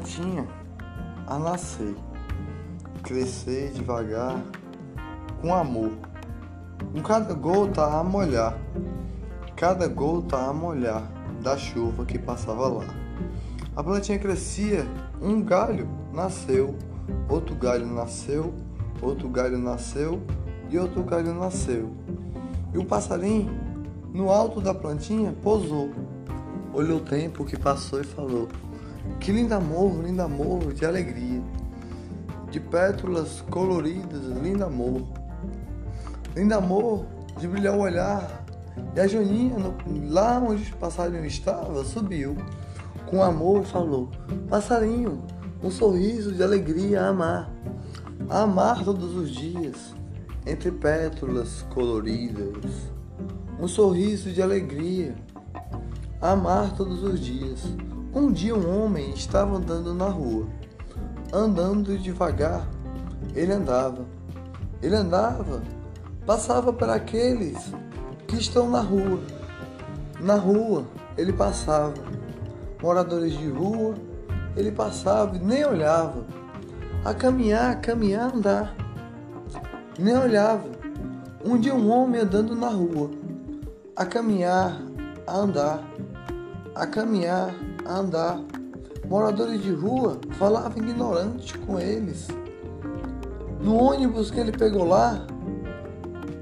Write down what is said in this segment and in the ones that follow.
plantinha a nascer, crescer devagar, com amor, com cada gota a molhar, cada gota a molhar da chuva que passava lá. A plantinha crescia, um galho nasceu, outro galho nasceu, outro galho nasceu e outro galho nasceu. E o passarinho, no alto da plantinha, pousou, olhou o tempo que passou e falou: Que lindo amor, lindo amor de alegria, de pétalas coloridas, lindo amor, lindo amor de brilhar o olhar. E a Joaninha, lá onde o passarinho estava, subiu. Com amor e falou: Passarinho, um sorriso de alegria a amar, a amar todos os dias, entre pétalas coloridas, um sorriso de alegria, a amar todos os dias. Um dia um homem estava andando na rua, andando devagar, ele andava, ele andava, passava para aqueles que estão na rua, na rua ele passava moradores de rua, ele passava e nem olhava. A caminhar, a caminhar, andar. Nem olhava. Um dia um homem andando na rua, a caminhar, a andar, a caminhar, a andar. Moradores de rua falavam ignorante com eles. No ônibus que ele pegou lá,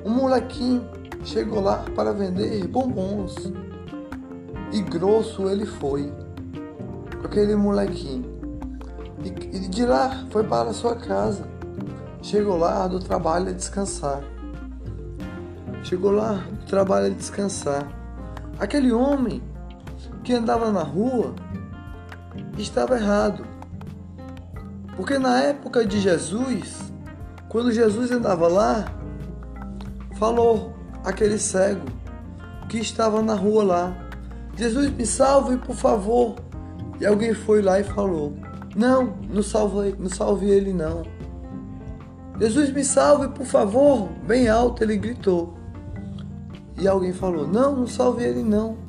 um molequinho chegou lá para vender bombons. E grosso ele foi aquele molequinho. E, de lá foi para sua casa. Chegou lá do trabalho a descansar. Chegou lá do trabalho a descansar. Aquele homem que andava na rua estava errado. Porque na época de Jesus, quando Jesus andava lá, falou aquele cego que estava na rua lá: Jesus me salve, por favor. E alguém foi lá e falou: Não, não salve, não salve ele não. Jesus me salve, por favor. Bem alto ele gritou. E alguém falou: Não, não salve ele não.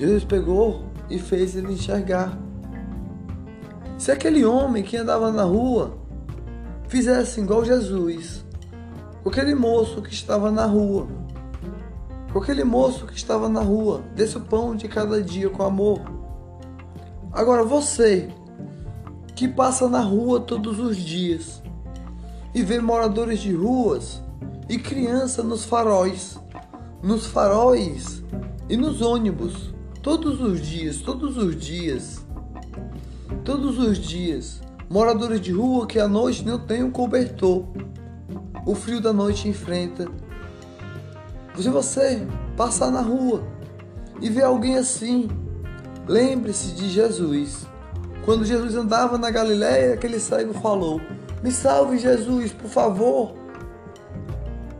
Jesus pegou e fez ele enxergar. Se aquele homem que andava na rua fizesse igual Jesus, aquele moço que estava na rua, aquele moço que estava na rua, desse o pão de cada dia com amor Agora você que passa na rua todos os dias e vê moradores de ruas e criança nos faróis, nos faróis e nos ônibus, todos os dias, todos os dias, todos os dias, moradores de rua que à noite não tem um cobertor, o frio da noite enfrenta. Se você passar na rua e ver alguém assim, Lembre-se de Jesus. Quando Jesus andava na Galiléia, aquele cego falou: Me salve, Jesus, por favor.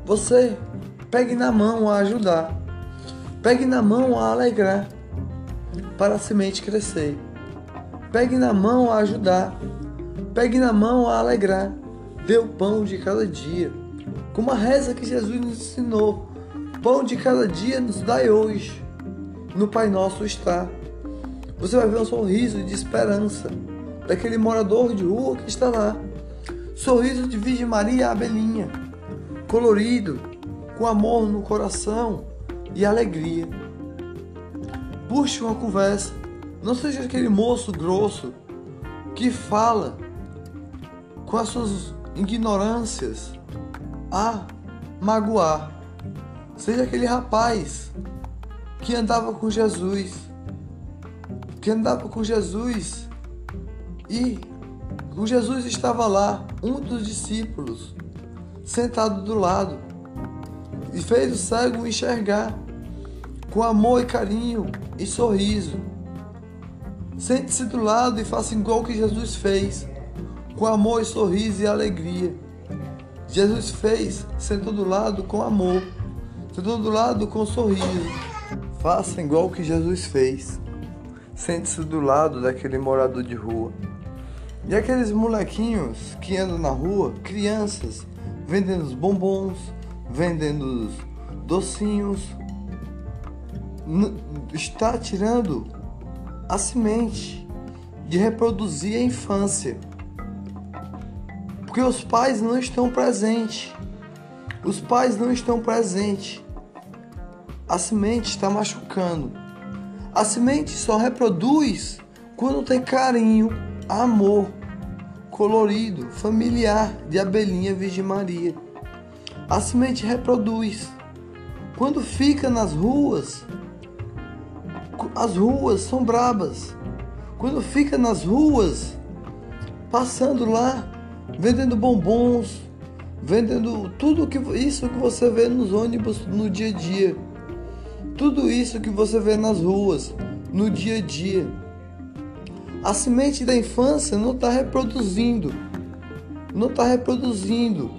Você pegue na mão a ajudar. Pegue na mão a alegrar para a semente crescer. Pegue na mão a ajudar. Pegue na mão a alegrar. Dê o pão de cada dia. Como a reza que Jesus nos ensinou. Pão de cada dia nos dai hoje. No Pai Nosso está você vai ver um sorriso de esperança daquele morador de rua que está lá. Sorriso de Virgem Maria Abelinha, colorido, com amor no coração e alegria. Puxe uma conversa, não seja aquele moço grosso que fala com as suas ignorâncias a magoar. Seja aquele rapaz que andava com Jesus que andava com Jesus e o Jesus estava lá, um dos discípulos, sentado do lado, e fez o cego enxergar com amor e carinho e sorriso. Sente-se do lado e faça igual que Jesus fez, com amor e sorriso e alegria. Jesus fez, sentou do lado com amor, sentou do lado com sorriso. Faça igual que Jesus fez sente-se do lado daquele morador de rua. E aqueles molequinhos que andam na rua, crianças, vendendo os bombons, vendendo os docinhos, está tirando a semente de reproduzir a infância. Porque os pais não estão presentes. Os pais não estão presentes. A semente está machucando. A semente só reproduz quando tem carinho, amor, colorido, familiar de abelhinha Virgem Maria. A semente reproduz. Quando fica nas ruas, as ruas são brabas. Quando fica nas ruas, passando lá, vendendo bombons, vendendo tudo que isso que você vê nos ônibus no dia a dia. Tudo isso que você vê nas ruas, no dia a dia. A semente da infância não está reproduzindo. Não está reproduzindo.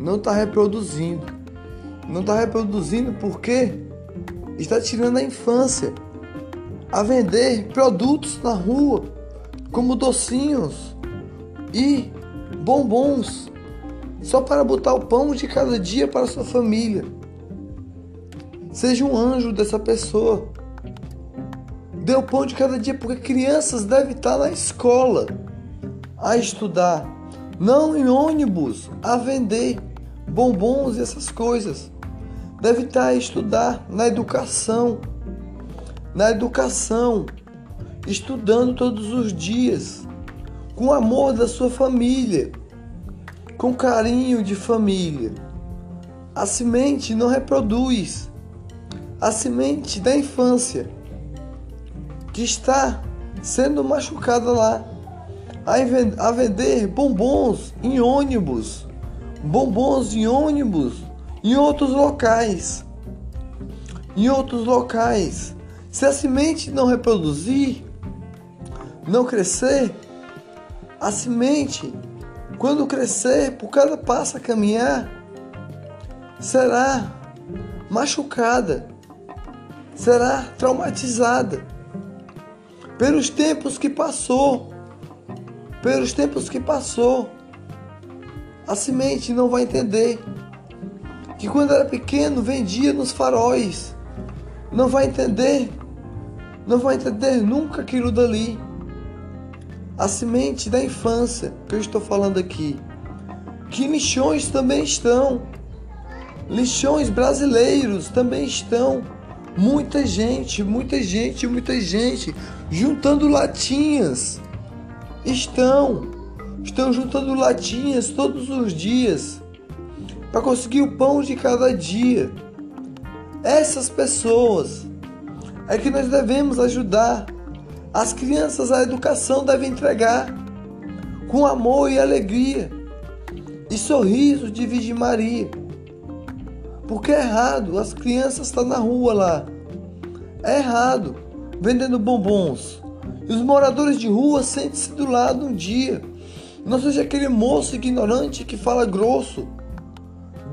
Não está reproduzindo. Não está reproduzindo porque está tirando a infância a vender produtos na rua, como docinhos e bombons, só para botar o pão de cada dia para sua família. Seja um anjo dessa pessoa. Dê o pão de cada dia, porque crianças devem estar na escola a estudar, não em ônibus a vender bombons e essas coisas. Deve estar a estudar na educação, na educação, estudando todos os dias, com amor da sua família, com carinho de família. A semente não reproduz. A semente da infância que está sendo machucada lá. A vender bombons em ônibus, bombons em ônibus em outros locais. Em outros locais. Se a semente não reproduzir, não crescer, a semente, quando crescer, por cada passo a caminhar, será machucada será traumatizada pelos tempos que passou. Pelos tempos que passou. A semente não vai entender que quando era pequeno vendia nos faróis. Não vai entender. Não vai entender nunca aquilo dali. A semente da infância que eu estou falando aqui. Que lixões também estão. Lixões brasileiros também estão Muita gente, muita gente, muita gente juntando latinhas. Estão, estão juntando latinhas todos os dias para conseguir o pão de cada dia. Essas pessoas é que nós devemos ajudar. As crianças a educação deve entregar com amor e alegria e sorriso de Virgem Maria. Porque é errado, as crianças estão na rua lá. É errado, vendendo bombons. E os moradores de rua sentem-se do lado um dia. Não seja aquele moço ignorante que fala grosso.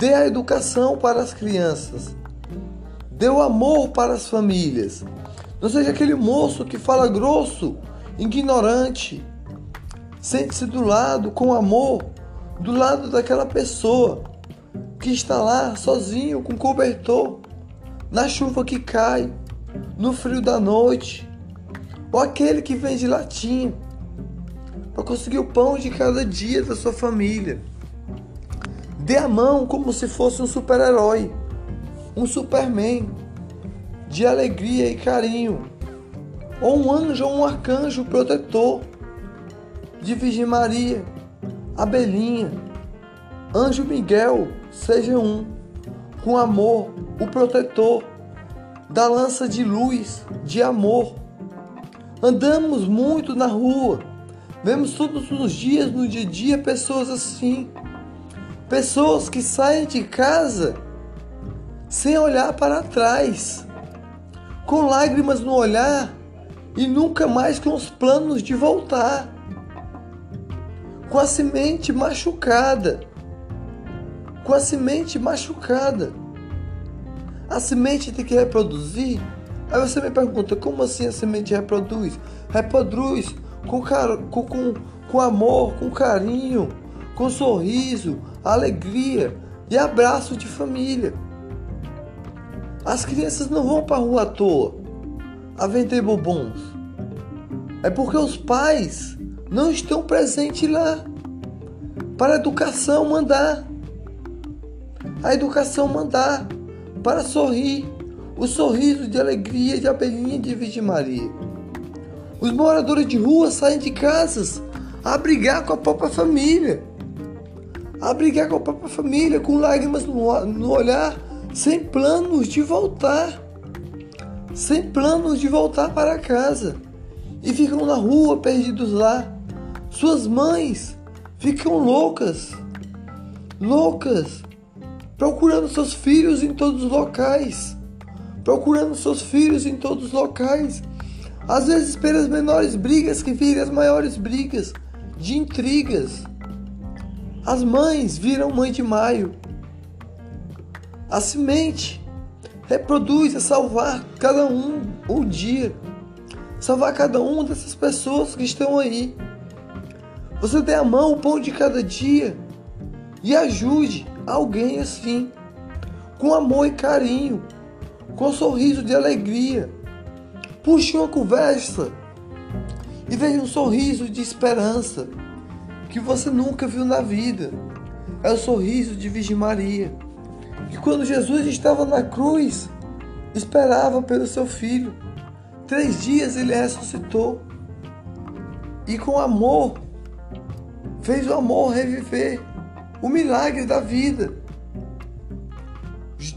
Dê a educação para as crianças. Dê o amor para as famílias. Não seja aquele moço que fala grosso, ignorante. Sente-se do lado com amor, do lado daquela pessoa que está lá sozinho com cobertor, na chuva que cai, no frio da noite, ou aquele que vende latinha para conseguir o pão de cada dia da sua família. Dê a mão como se fosse um super-herói, um Superman, de alegria e carinho, ou um anjo ou um arcanjo protetor de Virgem Maria, Abelhinha, Anjo Miguel, seja um, com amor, o protetor da lança de luz, de amor. Andamos muito na rua, vemos todos os dias, no dia a dia, pessoas assim. Pessoas que saem de casa sem olhar para trás, com lágrimas no olhar e nunca mais com os planos de voltar, com a semente machucada com a semente machucada. A semente tem que reproduzir. Aí você me pergunta, como assim a semente reproduz? Reproduz com, com, com, com amor, com carinho, com sorriso, alegria e abraço de família. As crianças não vão para a rua à toa a vender bombons. É porque os pais não estão presentes lá para a educação mandar. A educação mandar para sorrir, o sorriso de alegria de abelhinha de Virgem Maria. Os moradores de rua saem de casas a brigar com a própria família, a brigar com a própria família, com lágrimas no, no olhar, sem planos de voltar, sem planos de voltar para casa, e ficam na rua perdidos lá. Suas mães ficam loucas, loucas, procurando seus filhos em todos os locais, procurando seus filhos em todos os locais. Às vezes pelas menores brigas que viram as maiores brigas, de intrigas. As mães viram mãe de maio. A semente reproduz a salvar cada um um dia. Salvar cada uma dessas pessoas que estão aí. Você dê a mão o pão de cada dia e ajude alguém assim, com amor e carinho, com um sorriso de alegria. Puxe uma conversa e veja um sorriso de esperança que você nunca viu na vida. É o sorriso de Virgem Maria, que quando Jesus estava na cruz, esperava pelo seu filho. Três dias ele ressuscitou e com amor fez o amor reviver o milagre da vida.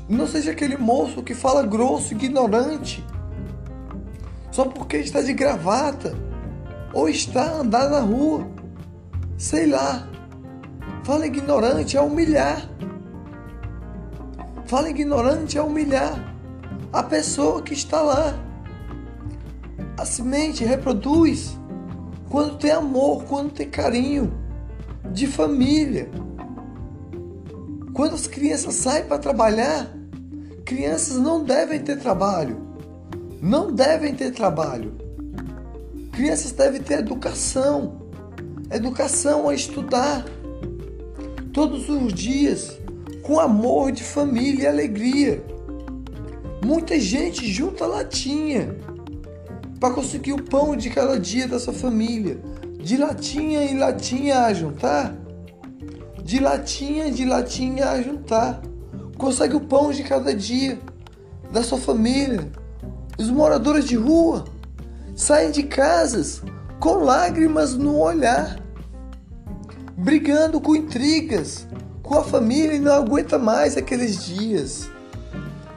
Não seja aquele moço que fala grosso, ignorante, só porque está de gravata ou está a andar na rua. Sei lá. Fala ignorante é humilhar. Fala ignorante é humilhar a pessoa que está lá. A semente reproduz quando tem amor, quando tem carinho de família. Quando as crianças saem para trabalhar, crianças não devem ter trabalho. Não devem ter trabalho. Crianças devem ter educação. Educação a estudar. Todos os dias, com amor de família e alegria. Muita gente junta latinha para conseguir o pão de cada dia da sua família. De latinha em latinha a juntar de latinha de latinha a juntar. Consegue o pão de cada dia da sua família. Os moradores de rua saem de casas com lágrimas no olhar, brigando com intrigas com a família e não aguenta mais aqueles dias.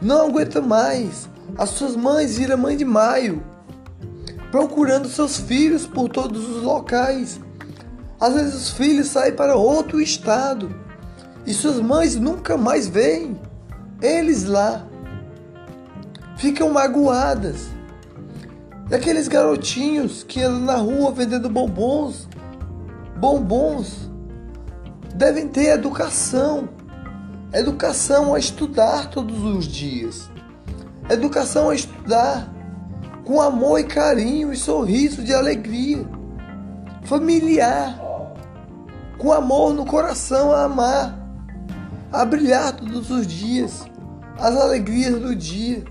Não aguenta mais. As suas mães viram mãe de maio, procurando seus filhos por todos os locais às vezes os filhos saem para outro estado e suas mães nunca mais veem eles lá. Ficam magoadas. E aqueles garotinhos que andam na rua vendendo bombons, bombons, devem ter educação. Educação a estudar todos os dias. Educação a estudar com amor e carinho e sorriso de alegria. Familiar com amor no coração a amar, a brilhar todos os dias, as alegrias do dia.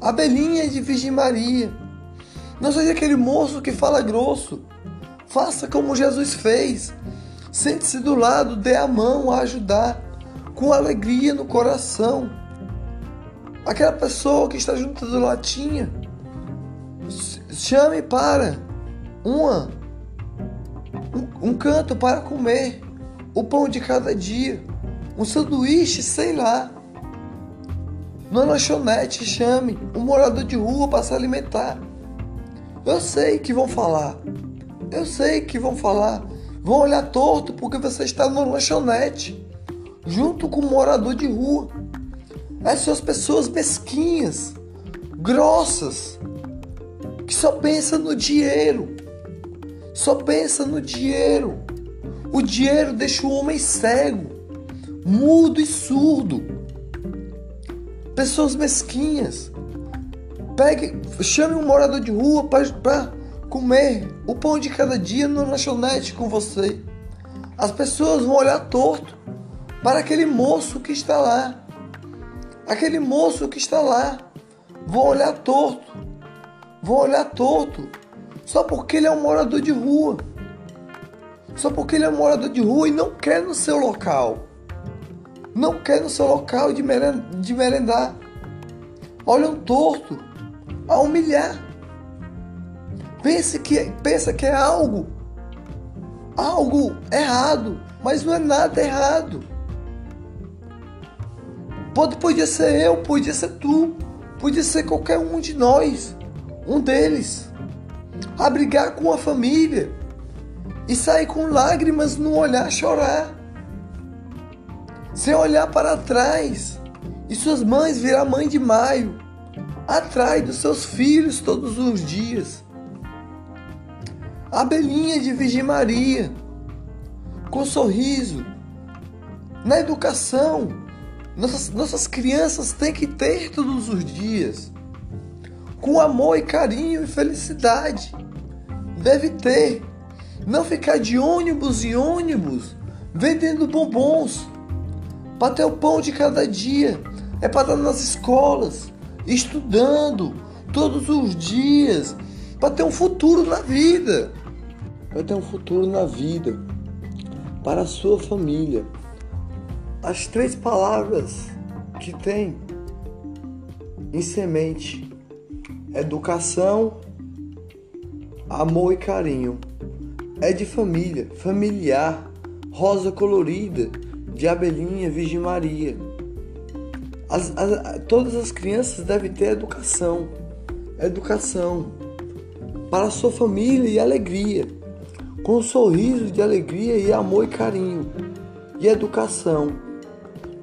Abelhinha de Virgem Maria, não seja aquele moço que fala grosso. Faça como Jesus fez. Sente-se do lado, dê a mão a ajudar, com alegria no coração. Aquela pessoa que está junto do latinha, chame para uma um, um canto para comer, o pão de cada dia, um sanduíche, sei lá. Na lanchonete, chame um morador de rua para se alimentar. Eu sei que vão falar. Eu sei que vão falar. Vão olhar torto porque você está no lanchonete, junto com um morador de rua. Essas pessoas mesquinhas, grossas, que só pensam no dinheiro, só pensa no dinheiro. O dinheiro deixa o homem cego, mudo e surdo. Pessoas mesquinhas. Pegue, chame um morador de rua para comer o pão de cada dia no lanchonete com você. As pessoas vão olhar torto para aquele moço que está lá. Aquele moço que está lá. Vão olhar torto. Vão olhar torto Só porque ele é um morador de rua. Só porque ele é um morador de rua e não quer no seu local. Não quer no seu local de merendar. Olham torto a humilhar. Pensa que, pensa que é algo, algo errado, mas não é nada errado. Pode, podia ser eu, podia ser tu, podia ser qualquer um de nós, um deles. A brigar com a família e sair com lágrimas no olhar chorar. Sem olhar para trás e suas mães virar mãe de maio, atrás dos seus filhos todos os dias abelhinha de Virgem Maria, com sorriso. Na educação, nossas, nossas crianças têm que ter todos os dias, com amor e carinho e felicidade. Deve ter, não ficar de ônibus em ônibus vendendo bombons. Para ter o pão de cada dia, é para estar nas escolas, estudando todos os dias, para ter um futuro na vida vai ter um futuro na vida, para a sua família. As três palavras que tem em semente: educação, amor e carinho. É de família, familiar, rosa colorida, de abelhinha, Virgem Maria. As, as, todas as crianças devem ter educação, educação para a sua família e alegria com um sorriso de alegria e amor e carinho e educação.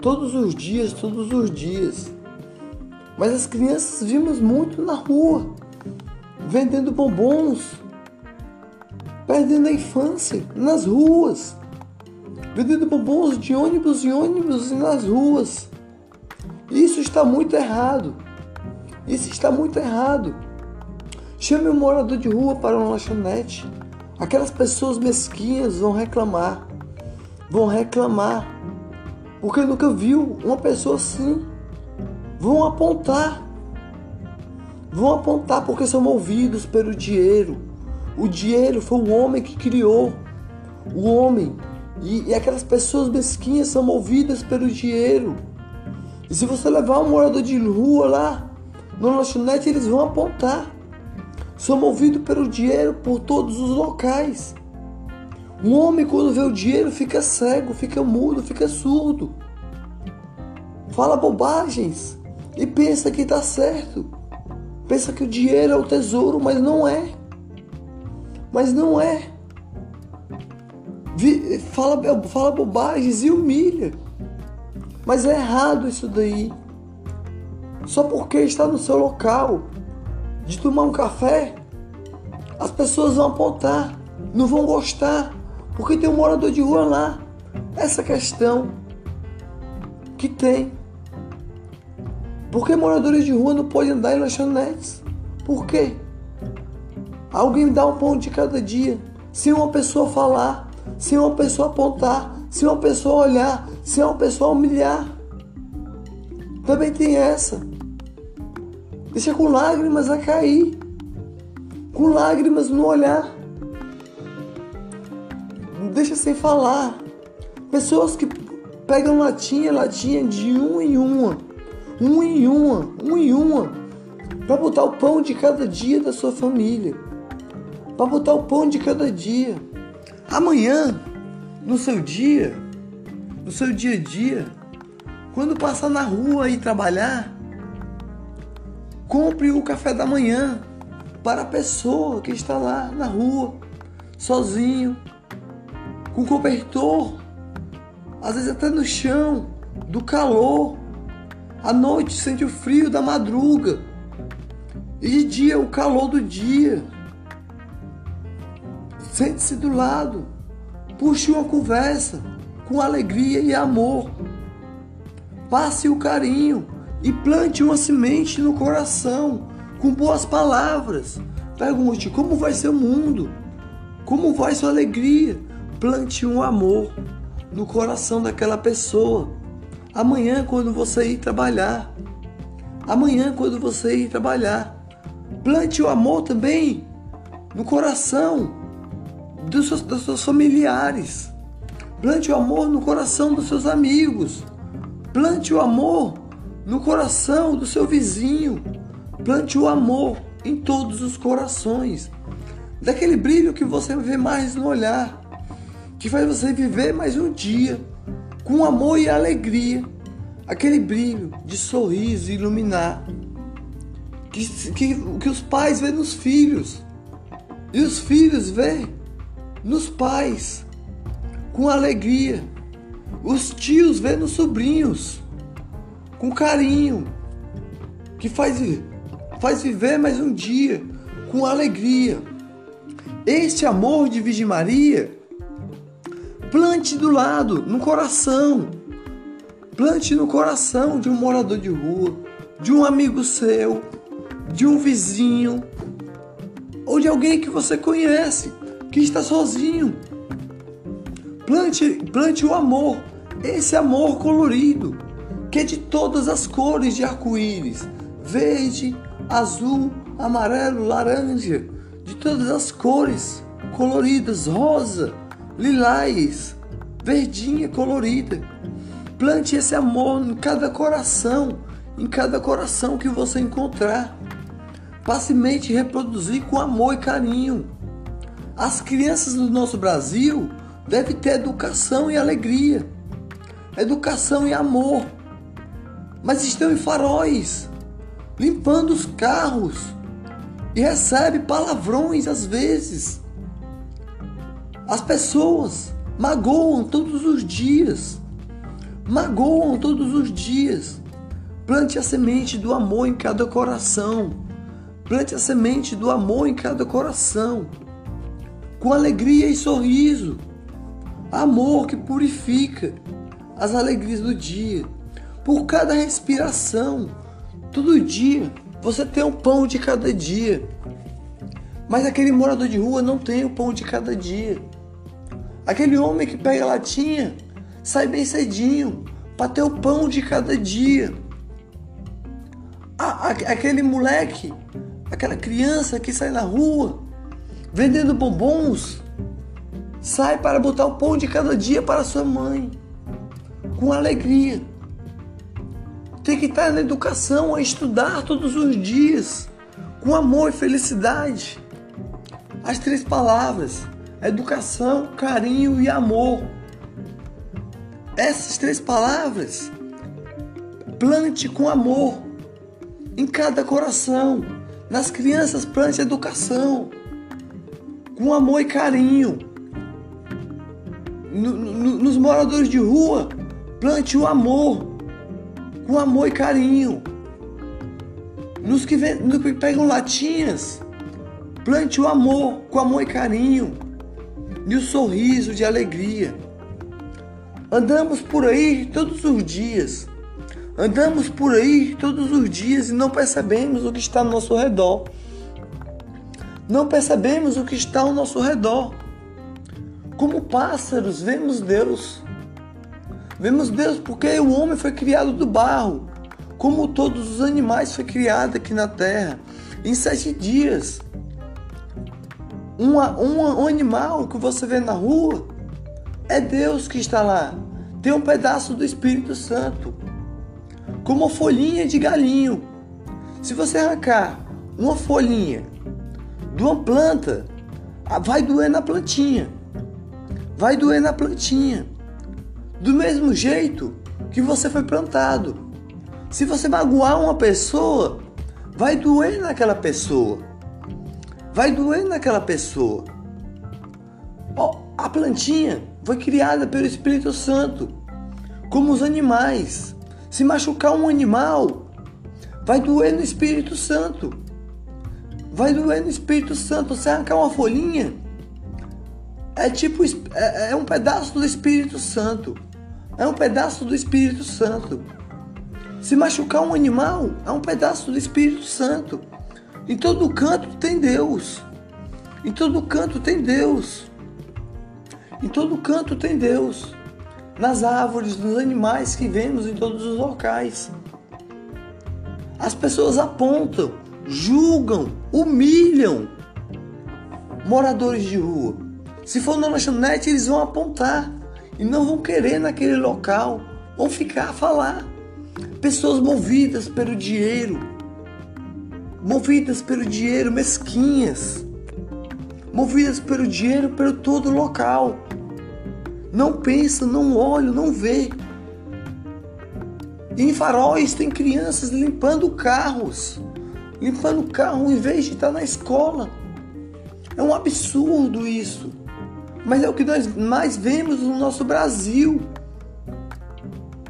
Todos os dias, todos os dias. Mas as crianças vimos muito na rua, vendendo bombons, perdendo a infância nas ruas, vendendo bombons de ônibus em ônibus e nas ruas. Isso está muito errado. Isso está muito errado. Chame um morador de rua para uma lanchonete. Aquelas pessoas mesquinhas vão reclamar, vão reclamar, porque nunca viu uma pessoa assim. Vão apontar, vão apontar porque são movidos pelo dinheiro. O dinheiro foi o homem que criou, o homem. E, e aquelas pessoas mesquinhas são movidas pelo dinheiro. E se você levar um morador de rua lá no lanchonete, eles vão apontar. Sou movido pelo dinheiro por todos os locais. Um homem, quando vê o dinheiro, fica cego, fica mudo, fica surdo. Fala bobagens e pensa que está certo. Pensa que o dinheiro é o tesouro, mas não é. Mas não é. Fala, fala bobagens e humilha. Mas é errado isso daí. Só porque está no seu local de tomar um café, as pessoas vão apontar, não vão gostar, porque tem um morador de rua lá. Essa questão que tem. Por que moradores de rua não podem andar em lanchonetes? Por quê? Alguém dá um pão de cada dia, sem uma pessoa falar, sem uma pessoa apontar, sem uma pessoa olhar, sem uma pessoa humilhar. Também tem essa. Deixa com lágrimas a cair. Com lágrimas no olhar. Deixa sem falar. Pessoas que pegam latinha, latinha de um em uma. Um em uma, um em uma. Para botar o pão de cada dia da sua família. Para botar o pão de cada dia. Amanhã, no seu dia, no seu dia a dia, quando passar na rua e trabalhar, Compre o café da manhã para a pessoa que está lá na rua, sozinho, com cobertor, às vezes até no chão, do calor. À noite sente o frio da madruga. E de dia o calor do dia. Sente-se do lado. Puxe uma conversa com alegria e amor. Passe o carinho e plante uma semente no coração com boas palavras. Pergunte como vai ser o mundo, como vai sua alegria. Plante um amor no coração daquela pessoa. Amanhã, quando você ir trabalhar, amanhã, quando você ir trabalhar, plante o amor também no coração dos seus, dos seus familiares. Plante o amor no coração dos seus amigos. Plante o amor no coração do seu vizinho. Plante o amor em todos os corações. Daquele brilho que você vê mais no olhar, que faz você viver mais um dia com amor e alegria. Aquele brilho de sorriso iluminar que, que, que os pais vêem nos filhos e os filhos vêem nos pais com alegria. Os tios vêem nos sobrinhos com carinho, que faz, faz viver mais um dia com alegria. Este amor de Virgem Maria, plante do lado, no coração. Plante no coração de um morador de rua, de um amigo seu, de um vizinho ou de alguém que você conhece, que está sozinho. Plante, plante o amor, esse amor colorido, que é de todas as cores de arco-íris: verde, azul, amarelo, laranja, de todas as cores coloridas, rosa, lilás, verdinha colorida. Plante esse amor em cada coração, em cada coração que você encontrar. Facilmente reproduzir com amor e carinho. As crianças do nosso Brasil devem ter educação e alegria, educação e amor, mas estão em faróis, limpando os carros e recebe palavrões às vezes. As pessoas magoam todos os dias, magoam todos os dias. Plante a semente do amor em cada coração Plante a semente do amor em cada coração, com alegria e sorriso. Amor que purifica as alegrias do dia. Por cada respiração, todo dia, você tem o pão de cada dia. Mas aquele morador de rua não tem o pão de cada dia. Aquele homem que pega a latinha sai bem cedinho para ter o pão de cada dia. aquele moleque aquela criança que sai na rua vendendo bombons, sai para botar o pão de cada dia para sua mãe, com alegria. Tem que estar na educação, a estudar todos os dias, com amor e felicidade. As três palavras: educação, carinho e amor. Essas três palavras, plante com amor em cada coração nas crianças, plante educação, com amor e carinho. No, no, nos moradores de rua, plante o amor, com amor e carinho. Nos que, vem, nos que pegam latinhas, plante o amor, com amor e carinho. E o sorriso de alegria. Andamos por aí todos os dias Andamos por aí todos os dias e não percebemos o que está ao nosso redor. Não percebemos o que está ao nosso redor. Como pássaros, vemos Deus. Vemos Deus porque o homem foi criado do barro, como todos os animais foi criado aqui na terra, em sete dias. Um, um, um animal que você vê na rua é Deus que está lá. Tem um pedaço do Espírito Santo como folhinha de galinho. Se você arrancar uma folhinha de uma planta, vai doer na plantinha. Vai doer na plantinha. Do mesmo jeito que você foi plantado. Se você magoar uma pessoa, vai doer naquela pessoa. Vai doer naquela pessoa. a plantinha foi criada pelo Espírito Santo, como os animais. Se machucar um animal, vai doer no Espírito Santo. Vai doer no Espírito Santo. Se arrancar uma folhinha, é tipo é, é um pedaço do Espírito Santo. É um pedaço do Espírito Santo. Se machucar um animal, é um pedaço do Espírito Santo. Em todo canto tem Deus. Em todo canto tem Deus. Em todo canto tem Deus nas árvores, nos animais que vemos em todos os locais. As pessoas apontam, julgam, humilham. moradores de rua. Se for na lanchonete, eles vão apontar e não vão querer naquele local, vão ficar a falar. Pessoas movidas pelo dinheiro, movidas pelo dinheiro, mesquinhas, movidas pelo dinheiro, pelo todo local. Não pensa, não olha, não vê. Em faróis tem crianças limpando carros, limpando carro em vez de estar na escola. É um absurdo isso. Mas é o que nós mais vemos no nosso Brasil.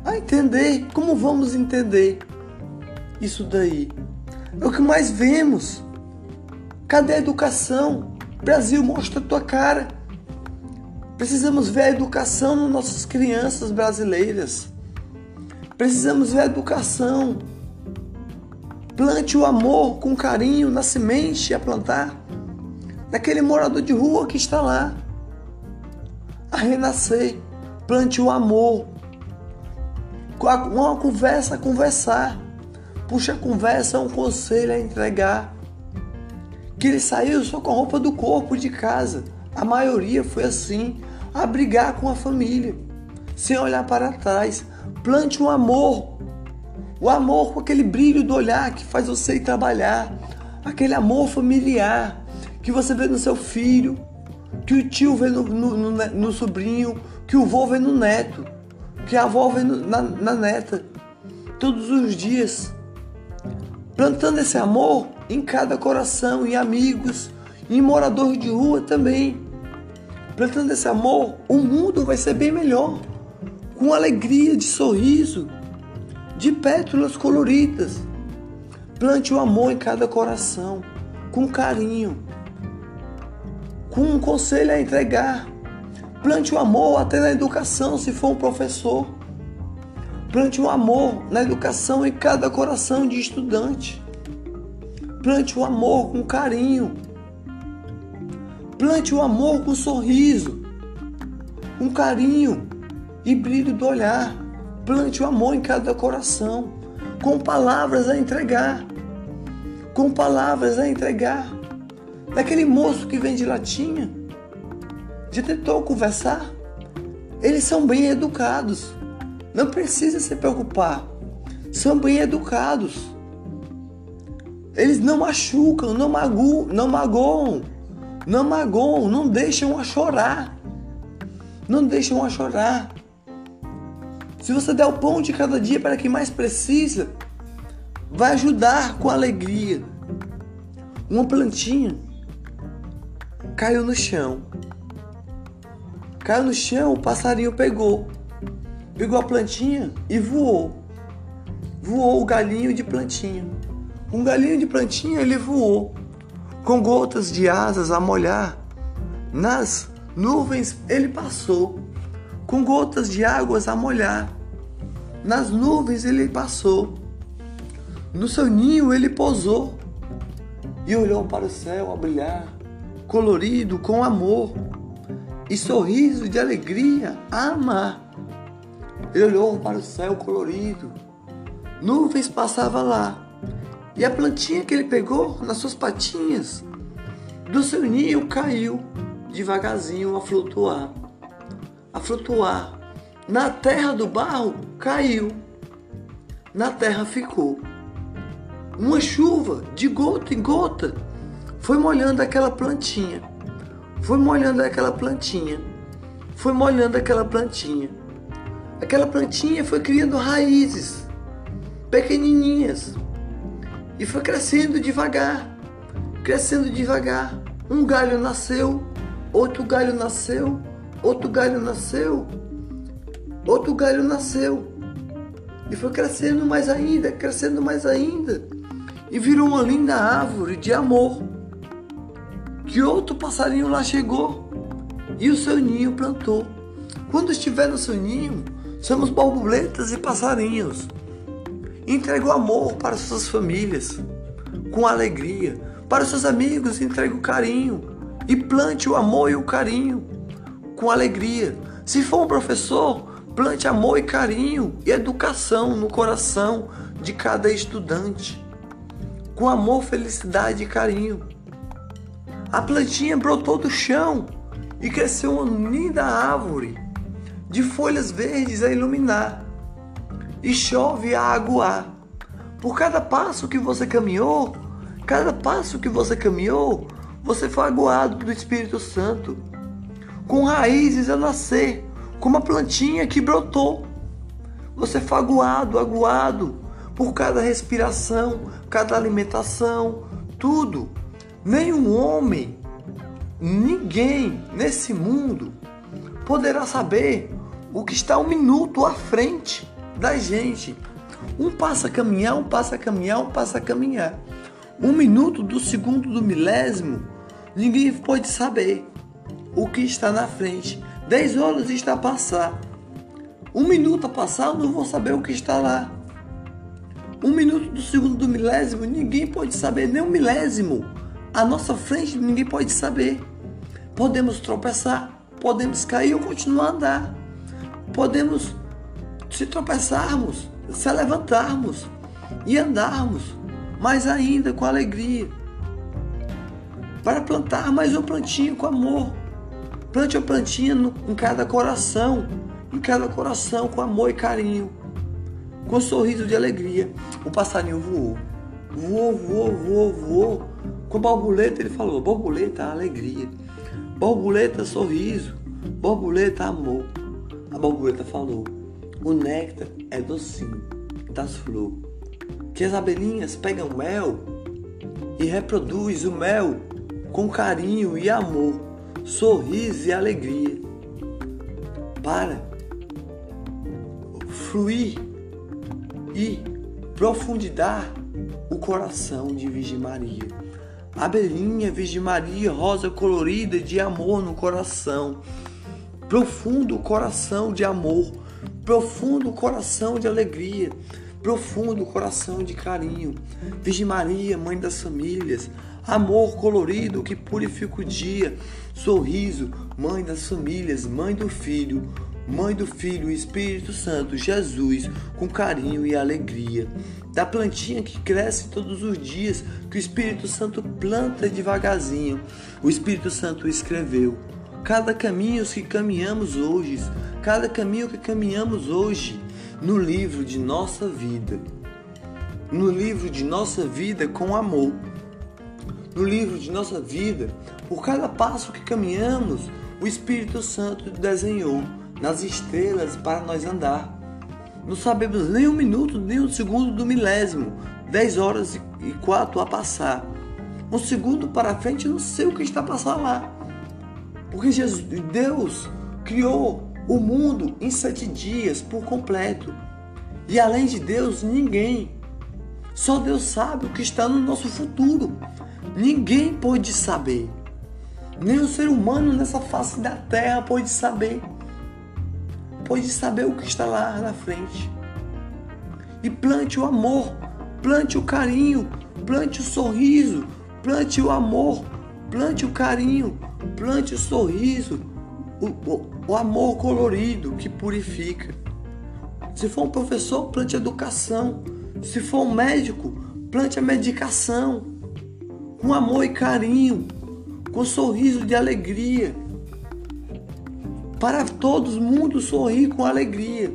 A entender, como vamos entender isso daí? É o que mais vemos. Cadê a educação? Brasil, mostra a tua cara. Precisamos ver a educação nas nossas crianças brasileiras. Precisamos ver a educação. Plante o amor com carinho na semente a plantar. Naquele morador de rua que está lá. A renascer. Plante o amor. Uma conversa conversar puxa a conversa, um conselho a entregar. Que ele saiu só com a roupa do corpo de casa. A maioria foi assim, a brigar com a família, sem olhar para trás. Plante um amor. O amor com aquele brilho do olhar que faz você ir trabalhar. Aquele amor familiar que você vê no seu filho, que o tio vê no, no, no, no sobrinho, que o vô vê no neto, que a avó vê na, na neta. Todos os dias plantando esse amor em cada coração, em amigos, em moradores de rua também. Plantando esse amor, o mundo vai ser bem melhor, com alegria de sorriso, de pétalas coloridas. Plante o amor em cada coração, com carinho, com um conselho a entregar. Plante o amor até na educação, se for um professor. Plante o amor na educação em cada coração de estudante. Plante o amor com carinho. Plante o amor com sorriso, com carinho e brilho do olhar. Plante o amor em cada coração, com palavras a entregar. Com palavras a entregar. Daquele moço que vende latinha, já tentou conversar? Eles são bem educados não precisa se preocupar. São bem educados. Eles não machucam, não magoam, não magoam, não magoam, não deixam a chorar. Não deixam a chorar. Se você der o pão de cada dia para quem mais precisa, vai ajudar com alegria. Uma plantinha caiu no chão. Caiu no chão, o passarinho pegou pegou a plantinha e voou. Voou o galinho de plantinha. Um galinho de plantinha ele voou, com gotas de asas a molhar. Nas nuvens ele passou, com gotas de águas a molhar. Nas nuvens ele passou. No seu ninho ele pousou e olhou para o céu a brilhar, colorido com amor e sorriso de alegria a amar. Ele olhou para o céu colorido. Nuvens passavam lá. E a plantinha que ele pegou nas suas patinhas do seu ninho caiu devagarzinho a flutuar. A flutuar. Na terra do barro caiu. Na terra ficou. Uma chuva de gota em gota foi molhando aquela plantinha. Foi molhando aquela plantinha. Foi molhando aquela plantinha aquela plantinha foi criando raízes pequenininhas e foi crescendo devagar, crescendo devagar. Um galho nasceu, outro galho nasceu, outro galho nasceu, outro galho nasceu. E foi crescendo mais ainda, crescendo mais ainda. E virou uma linda árvore de amor. Que outro passarinho lá chegou e o seu ninho plantou. Quando estiver no seu ninho, Somos borboletas e passarinhos. Entregue o amor para suas famílias, com alegria. Para seus amigos, entregue o carinho. E plante o amor e o carinho, com alegria. Se for um professor, plante amor e carinho e educação no coração de cada estudante. Com amor, felicidade e carinho. A plantinha brotou do chão e cresceu uma linda árvore de folhas verdes a iluminar. E chove a aguar. Por cada passo que você caminhou, cada passo que você caminhou, você foi aguado do Espírito Santo, com raízes a nascer, como a plantinha que brotou. Você foi aguado, aguado por cada respiração, cada alimentação, tudo. Nenhum homem, ninguém nesse mundo poderá saber o que está um minuto à frente da gente. Um passa a caminhar, um passa a caminhar, um passa a caminhar. Um minuto do segundo do milésimo, ninguém pode saber o que está na frente. Dez horas está a passar. Um minuto a passar, eu não vou saber o que está lá. Um minuto do segundo do milésimo, ninguém pode saber, nem um milésimo. À nossa frente, ninguém pode saber. Podemos tropeçar, podemos cair ou continuar a andar. Podemos se tropeçarmos, se levantarmos e andarmos, mais ainda com alegria. Para plantar mais um plantinho com amor. Plante uma plantinha no, em cada coração, em cada coração com amor e carinho, com um sorriso de alegria. O passarinho voou, voou, voou, voou, voou. Com a borboleta ele falou: borboleta, alegria. Borboleta, sorriso. Borboleta, amor. A borboleta falou: o néctar é docinho das flores. Que as abelhinhas pegam mel e reproduz o mel com carinho e amor, sorriso e alegria. Para fluir e profundidade o coração de Virgem Maria. Abelhinha, Virgem Maria, rosa colorida de amor no coração. Profundo coração de amor, profundo coração de alegria, profundo coração de carinho. Virgem Maria, mãe das famílias, amor colorido que purifica o dia, sorriso, mãe das famílias, mãe do filho, Mãe do Filho, Espírito Santo, Jesus, com carinho e alegria. Da plantinha que cresce todos os dias, que o Espírito Santo planta devagarzinho. O Espírito Santo escreveu. Cada caminho que caminhamos hoje, cada caminho que caminhamos hoje, no livro de nossa vida. No livro de nossa vida com amor. No livro de nossa vida, por cada passo que caminhamos, o Espírito Santo desenhou nas estrelas para nós andar. Não sabemos nem um minuto, nem um segundo do milésimo, dez horas e quatro a passar. Um segundo para frente, não sei o que está passando lá. Porque Jesus, Deus criou o mundo em sete dias por completo. E além de Deus, ninguém. Só Deus sabe o que está no nosso futuro. Ninguém pode saber. Nem o ser humano nessa face da terra pode saber pode saber o que está lá na frente. E plante o amor, plante o carinho, plante o sorriso, plante o amor, plante o carinho, plante o sorriso, o, o, o amor colorido que purifica. Se for um professor, plante educação. Se for um médico, plante a medicação. Com amor e carinho, com sorriso de alegria para todos mundo sorrir com alegria.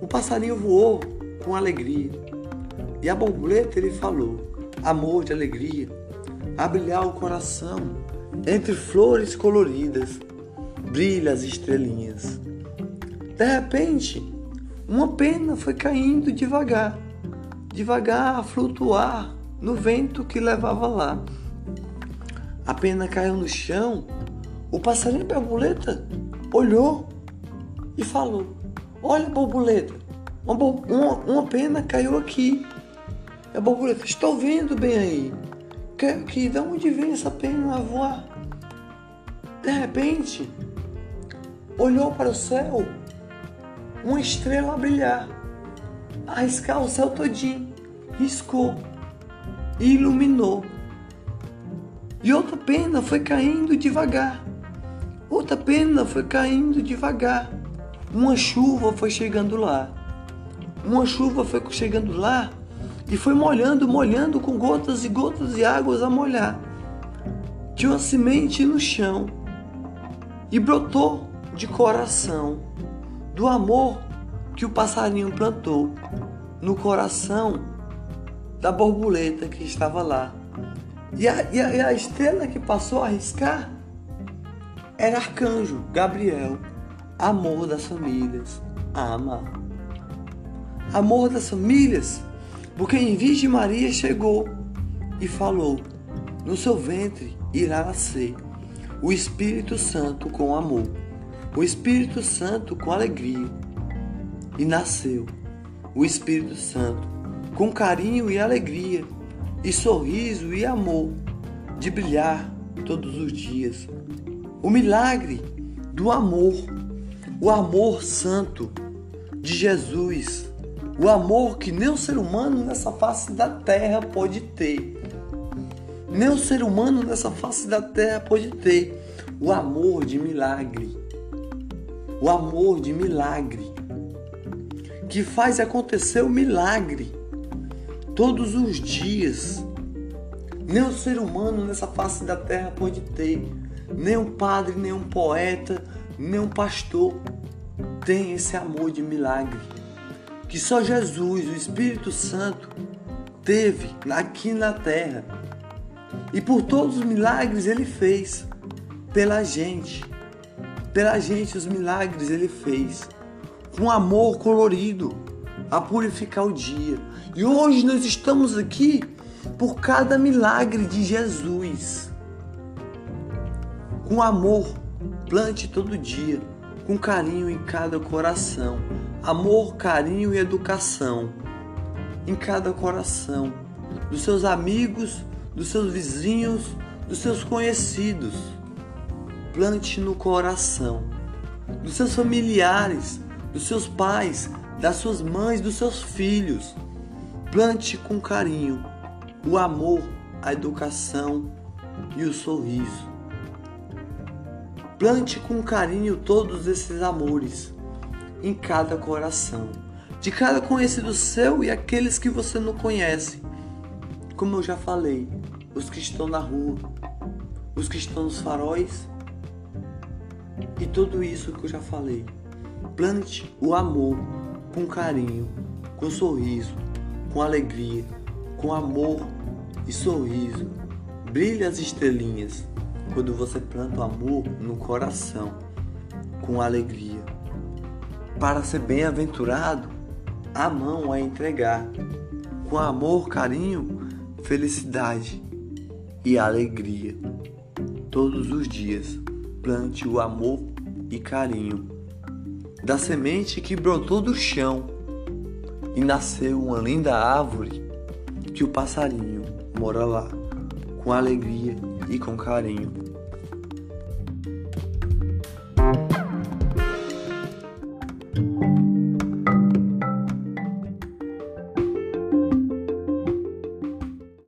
O passarinho voou com alegria. E a borboleta ele falou: amor de alegria, a brilhar o coração, entre flores coloridas, brilha as estrelinhas. De repente, uma pena foi caindo devagar, devagar a flutuar no vento que levava lá. A pena caiu no chão o passarinho borboleta olhou e falou: Olha, borboleta, uma, uma, uma pena caiu aqui. A borboleta, estou vendo bem aí. Que, que de onde vem essa pena a voar? De repente, olhou para o céu, uma estrela a brilhar, a riscar o céu todinho, riscou e iluminou. E outra pena foi caindo devagar Outra pena foi caindo devagar. Uma chuva foi chegando lá. Uma chuva foi chegando lá E foi molhando, molhando com gotas e gotas de águas a molhar. Tinha uma semente no chão e brotou de coração do amor que o passarinho plantou no coração da borboleta que estava lá. E a, e a, e a estrela que passou a riscar era arcanjo Gabriel, amor das famílias, ama. Amor das famílias porque em Virgem Maria chegou e falou: No seu ventre irá nascer o Espírito Santo com amor, o Espírito Santo com alegria. E nasceu o Espírito Santo com carinho e alegria, e sorriso e amor, de brilhar todos os dias. O milagre do amor, o amor santo de Jesus o amor que nem o ser humano nessa face da terra pode ter. Nem o ser humano nessa face da terra pode ter. O amor de milagre. O amor de milagre. Que faz acontecer o milagre todos os dias. Nem o ser humano nessa face da terra pode ter. Nem um padre, nem um poeta, nem um pastor tem esse amor de milagre que só Jesus, o Espírito Santo, teve aqui na terra. E por todos os milagres ele fez pela gente. Pela gente os milagres ele fez. Com amor colorido a purificar o dia. E hoje nós estamos aqui por cada milagre de Jesus. Com amor, plante todo dia, com carinho em cada coração amor, carinho e educação em cada coração, dos seus amigos, dos seus vizinhos, dos seus conhecidos. Plante no coração, dos seus familiares, dos seus pais, das suas mães, dos seus filhos. Plante com carinho o amor, a educação e o sorriso. Plante com carinho todos esses amores em cada coração, de cada conhecido seu e aqueles que você não conhece. Como eu já falei, os que estão na rua, os que estão nos faróis e tudo isso que eu já falei. Plante o amor com carinho, com sorriso, com alegria, com amor e sorriso. Brilha as estrelinhas quando você planta o amor no coração, com alegria. Para ser bem-aventurado, a mão a entregar, com amor, carinho, felicidade e alegria. Todos os dias, plante o amor e carinho da semente que brotou do chão e nasceu uma linda árvore que o passarinho mora lá, com alegria e com carinho.